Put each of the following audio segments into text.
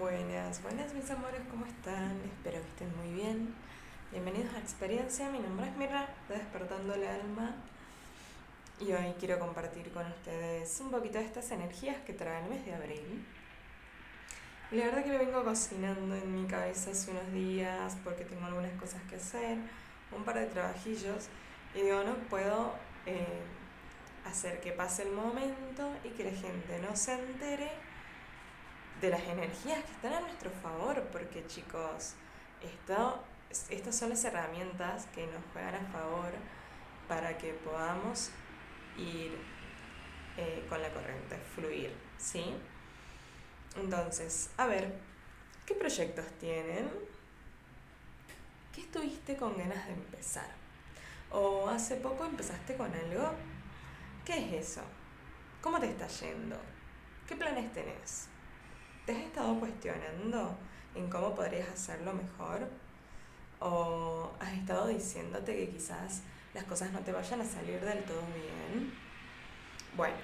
Buenas, buenas mis amores, ¿cómo están? Espero que estén muy bien. Bienvenidos a Experiencia, mi nombre es Mirra, de Despertando el Alma. Y hoy quiero compartir con ustedes un poquito de estas energías que trae el mes de abril. La verdad que lo vengo cocinando en mi cabeza hace unos días porque tengo algunas cosas que hacer, un par de trabajillos. Y digo, no puedo eh, hacer que pase el momento y que la gente no se entere de las energías que están a nuestro favor, porque chicos, esto, estas son las herramientas que nos juegan a favor para que podamos ir eh, con la corriente, fluir, ¿sí? Entonces, a ver, ¿qué proyectos tienen? ¿Qué estuviste con ganas de empezar? ¿O hace poco empezaste con algo? ¿Qué es eso? ¿Cómo te está yendo? ¿Qué planes tenés? ¿Te has estado cuestionando en cómo podrías hacerlo mejor? ¿O has estado diciéndote que quizás las cosas no te vayan a salir del todo bien? Bueno,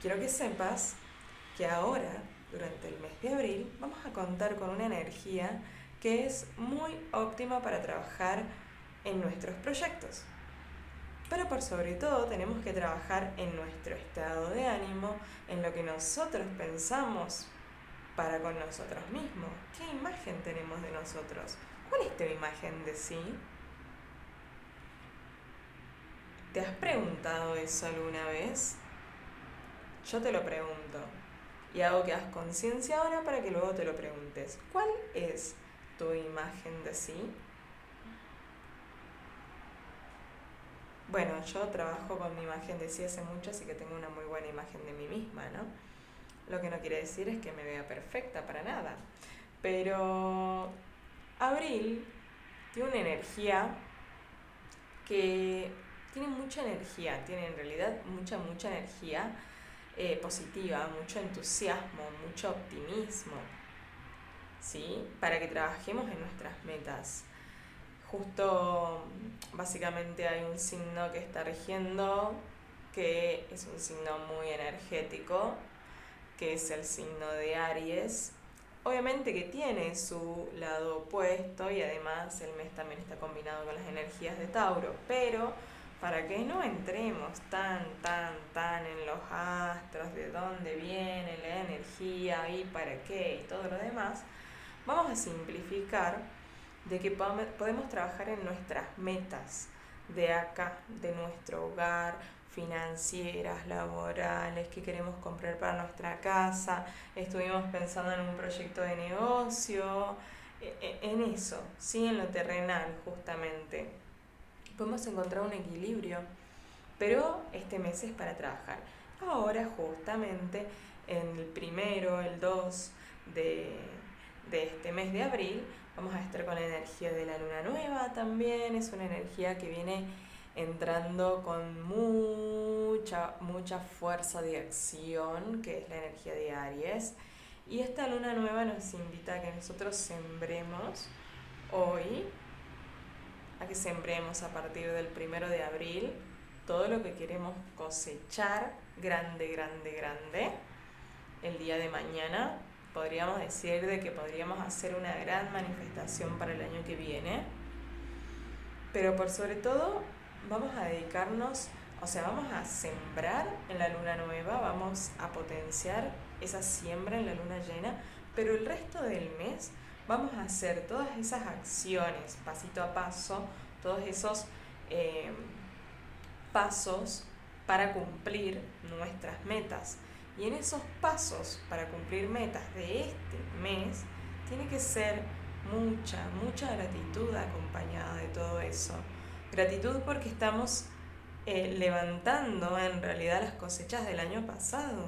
quiero que sepas que ahora, durante el mes de abril, vamos a contar con una energía que es muy óptima para trabajar en nuestros proyectos. Pero por sobre todo tenemos que trabajar en nuestro estado de ánimo, en lo que nosotros pensamos para con nosotros mismos. ¿Qué imagen tenemos de nosotros? ¿Cuál es tu imagen de sí? ¿Te has preguntado eso alguna vez? Yo te lo pregunto y hago que hagas conciencia ahora para que luego te lo preguntes. ¿Cuál es tu imagen de sí? Bueno, yo trabajo con mi imagen de sí hace mucho, así que tengo una muy buena imagen de mí misma, ¿no? Lo que no quiere decir es que me vea perfecta para nada. Pero abril tiene una energía que tiene mucha energía, tiene en realidad mucha, mucha energía eh, positiva, mucho entusiasmo, mucho optimismo, ¿sí? Para que trabajemos en nuestras metas. Justo, básicamente hay un signo que está rigiendo, que es un signo muy energético, que es el signo de Aries. Obviamente que tiene su lado opuesto y además el mes también está combinado con las energías de Tauro, pero para que no entremos tan, tan, tan en los astros, de dónde viene la energía y para qué y todo lo demás, vamos a simplificar de que podemos trabajar en nuestras metas de acá, de nuestro hogar, financieras, laborales, que queremos comprar para nuestra casa, estuvimos pensando en un proyecto de negocio, e, e, en eso, sí, en lo terrenal justamente. Podemos encontrar un equilibrio, pero este mes es para trabajar. Ahora justamente en el primero, el 2 de, de este mes de abril, vamos a estar con la energía de la luna nueva también, es una energía que viene entrando con mucha, mucha fuerza de acción, que es la energía de Aries. Y esta luna nueva nos invita a que nosotros sembremos hoy, a que sembremos a partir del primero de abril todo lo que queremos cosechar grande, grande, grande. El día de mañana podríamos decir de que podríamos hacer una gran manifestación para el año que viene. Pero por sobre todo vamos a dedicarnos, o sea, vamos a sembrar en la luna nueva, vamos a potenciar esa siembra en la luna llena, pero el resto del mes vamos a hacer todas esas acciones pasito a paso, todos esos eh, pasos para cumplir nuestras metas. Y en esos pasos para cumplir metas de este mes, tiene que ser mucha, mucha gratitud acompañada de todo eso. Gratitud porque estamos eh, levantando en realidad las cosechas del año pasado.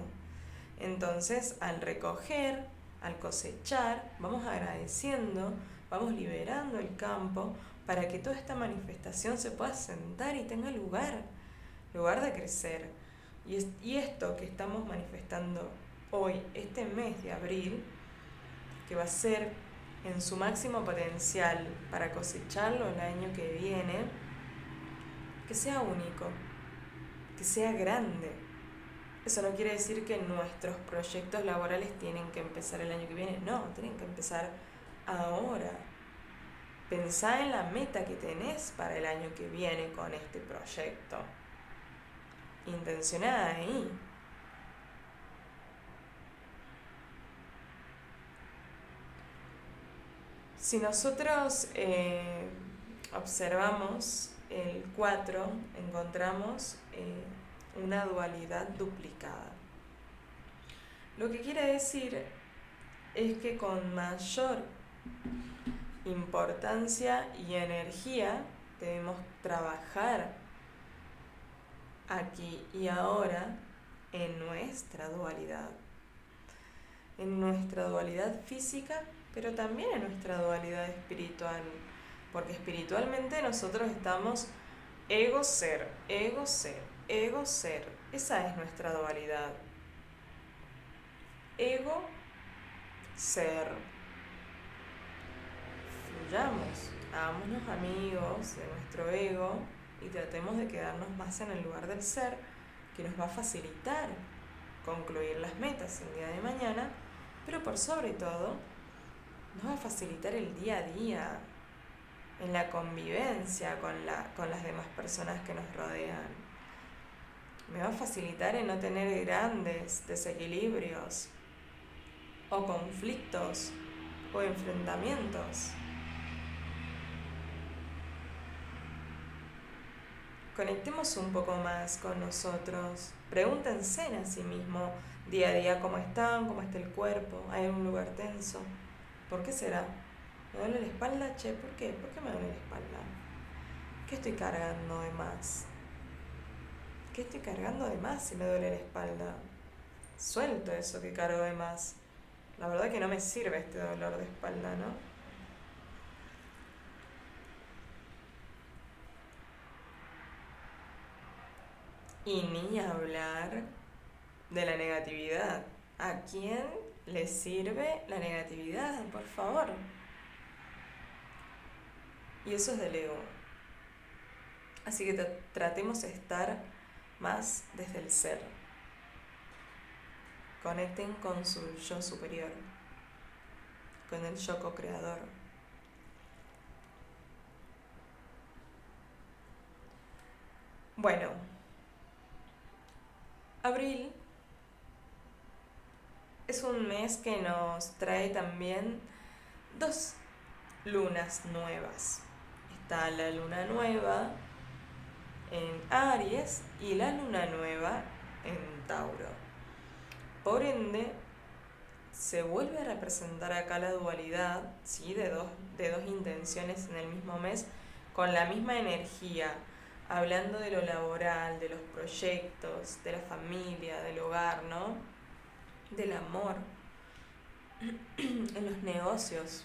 Entonces, al recoger, al cosechar, vamos agradeciendo, vamos liberando el campo para que toda esta manifestación se pueda sentar y tenga lugar, lugar de crecer. Y, y esto que estamos manifestando hoy, este mes de abril, que va a ser en su máximo potencial para cosecharlo el año que viene, que sea único, que sea grande, Eso no quiere decir que nuestros proyectos laborales tienen que empezar el año que viene, no, tienen que empezar ahora. Pensá en la meta que tenés para el año que viene con este proyecto. Intencionada ahí. Si nosotros eh, observamos el 4, encontramos eh, una dualidad duplicada. Lo que quiere decir es que con mayor importancia y energía debemos trabajar aquí y ahora en nuestra dualidad, en nuestra dualidad física, pero también en nuestra dualidad espiritual, porque espiritualmente nosotros estamos ego-ser, ego-ser, ego-ser, esa es nuestra dualidad. Ego-ser. Fluyamos, hagámonos amigos de nuestro ego y tratemos de quedarnos más en el lugar del ser que nos va a facilitar concluir las metas el día de mañana, pero por sobre todo nos va a facilitar el día a día en la convivencia con, la, con las demás personas que nos rodean. Me va a facilitar en no tener grandes desequilibrios o conflictos o enfrentamientos. Conectemos un poco más con nosotros. Pregúntense a sí mismo día a día cómo están, cómo está el cuerpo, hay un lugar tenso. ¿Por qué será? ¿Me duele la espalda? Che, ¿por qué? ¿Por qué me duele la espalda? ¿Qué estoy cargando de más? ¿Qué estoy cargando de más si me duele la espalda? Suelto eso que cargo de más. La verdad que no me sirve este dolor de espalda, ¿no? Y ni hablar de la negatividad. ¿A quién le sirve la negatividad? Por favor. Y eso es del ego. Así que tratemos de estar más desde el ser. Conecten con su yo superior, con el yo co-creador. Bueno, Abril es un mes que nos trae también dos lunas nuevas. Está la luna nueva en Aries y la luna nueva en Tauro. Por ende, se vuelve a representar acá la dualidad ¿sí? de, dos, de dos intenciones en el mismo mes con la misma energía hablando de lo laboral, de los proyectos, de la familia, del hogar, ¿no? Del amor, en los negocios.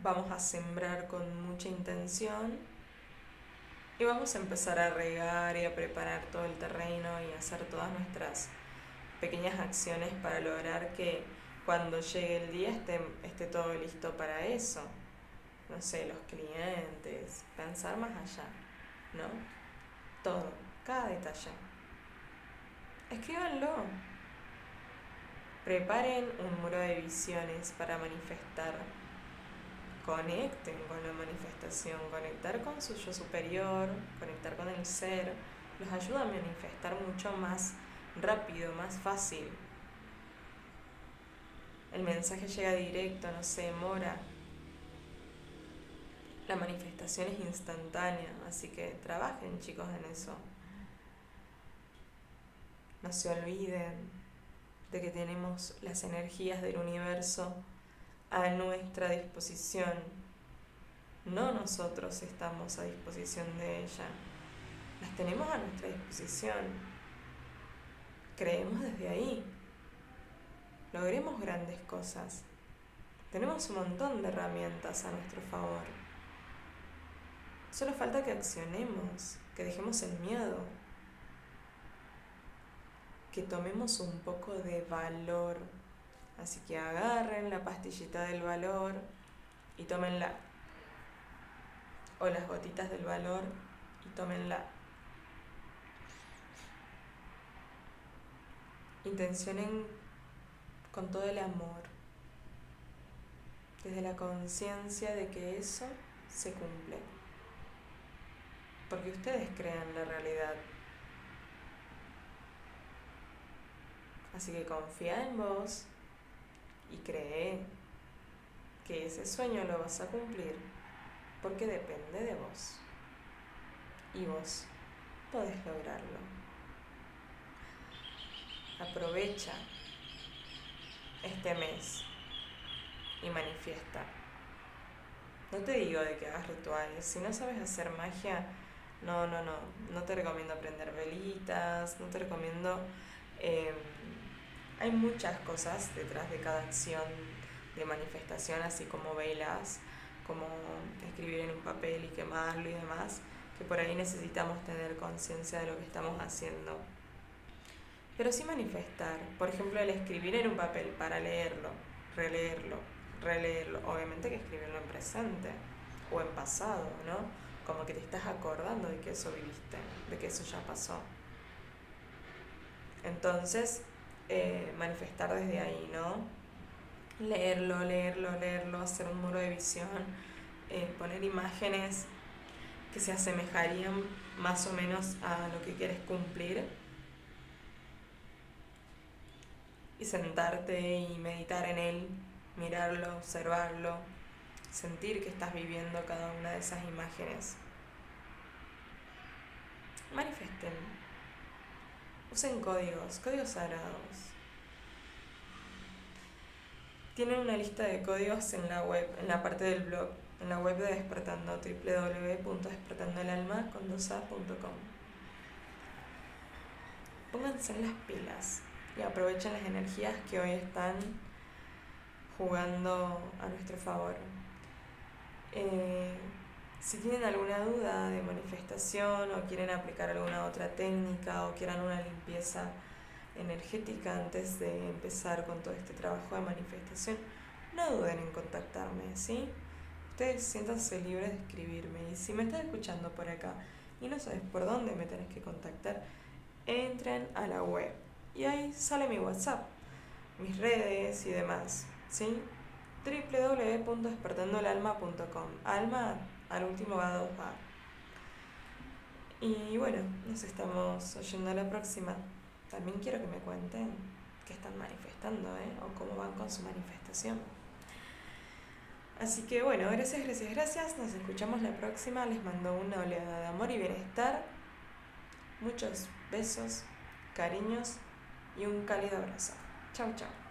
Vamos a sembrar con mucha intención y vamos a empezar a regar y a preparar todo el terreno y hacer todas nuestras pequeñas acciones para lograr que cuando llegue el día esté, esté todo listo para eso. No sé, los clientes, pensar más allá, ¿no? Todo, cada detalle. Escríbanlo. Preparen un muro de visiones para manifestar. Conecten con la manifestación, conectar con su yo superior, conectar con el ser, los ayuda a manifestar mucho más rápido, más fácil, el mensaje llega directo, no se demora. La manifestación es instantánea, así que trabajen chicos en eso. No se olviden de que tenemos las energías del universo a nuestra disposición. No nosotros estamos a disposición de ella. Las tenemos a nuestra disposición. Creemos desde ahí logremos grandes cosas. Tenemos un montón de herramientas a nuestro favor. Solo falta que accionemos, que dejemos el miedo, que tomemos un poco de valor. Así que agarren la pastillita del valor y tómenla. O las gotitas del valor y tómenla. Intencionen con todo el amor, desde la conciencia de que eso se cumple. Porque ustedes crean la realidad. Así que confía en vos y cree que ese sueño lo vas a cumplir porque depende de vos. Y vos podés lograrlo. Aprovecha este mes y manifiesta. No te digo de que hagas rituales. Si no sabes hacer magia, no, no, no. No te recomiendo aprender velitas, no te recomiendo... Em, hay muchas cosas detrás de cada acción de manifestación, así como velas, como escribir en un papel y quemarlo y demás, que por ahí necesitamos tener conciencia de lo que estamos haciendo. Pero sí manifestar, por ejemplo, el escribir en un papel para leerlo, releerlo, releerlo, obviamente que escribirlo en presente o en pasado, ¿no? Como que te estás acordando de que eso viviste, de que eso ya pasó. Entonces, eh, manifestar desde ahí, ¿no? Leerlo, leerlo, leerlo, hacer un muro de visión, eh, poner imágenes que se asemejarían más o menos a lo que quieres cumplir y sentarte y meditar en él, mirarlo, observarlo, sentir que estás viviendo cada una de esas imágenes. Manifiesten Usen códigos, códigos sagrados. Tienen una lista de códigos en la web, en la parte del blog, en la web de Despertando, www.despertandoelalma.com. Pónganse en las pilas y aprovechen las energías que hoy están jugando a nuestro favor. Eh, si tienen alguna duda de manifestación o quieren aplicar alguna otra técnica o quieran una limpieza energética antes de empezar con todo este trabajo de manifestación, no duden en contactarme, ¿sí? Ustedes siéntanse libres de escribirme y si me están escuchando por acá y no sabes por dónde me tenés que contactar, entren a la web y ahí sale mi WhatsApp, mis redes y demás, ¿sí? www.despertandoelalma.com Alma al último va a Y bueno, nos estamos oyendo la próxima. También quiero que me cuenten qué están manifestando, ¿eh? O cómo van con su manifestación. Así que bueno, gracias, gracias, gracias. Nos escuchamos la próxima. Les mando una oleada de amor y bienestar. Muchos besos, cariños y un cálido abrazo. Chau, chau.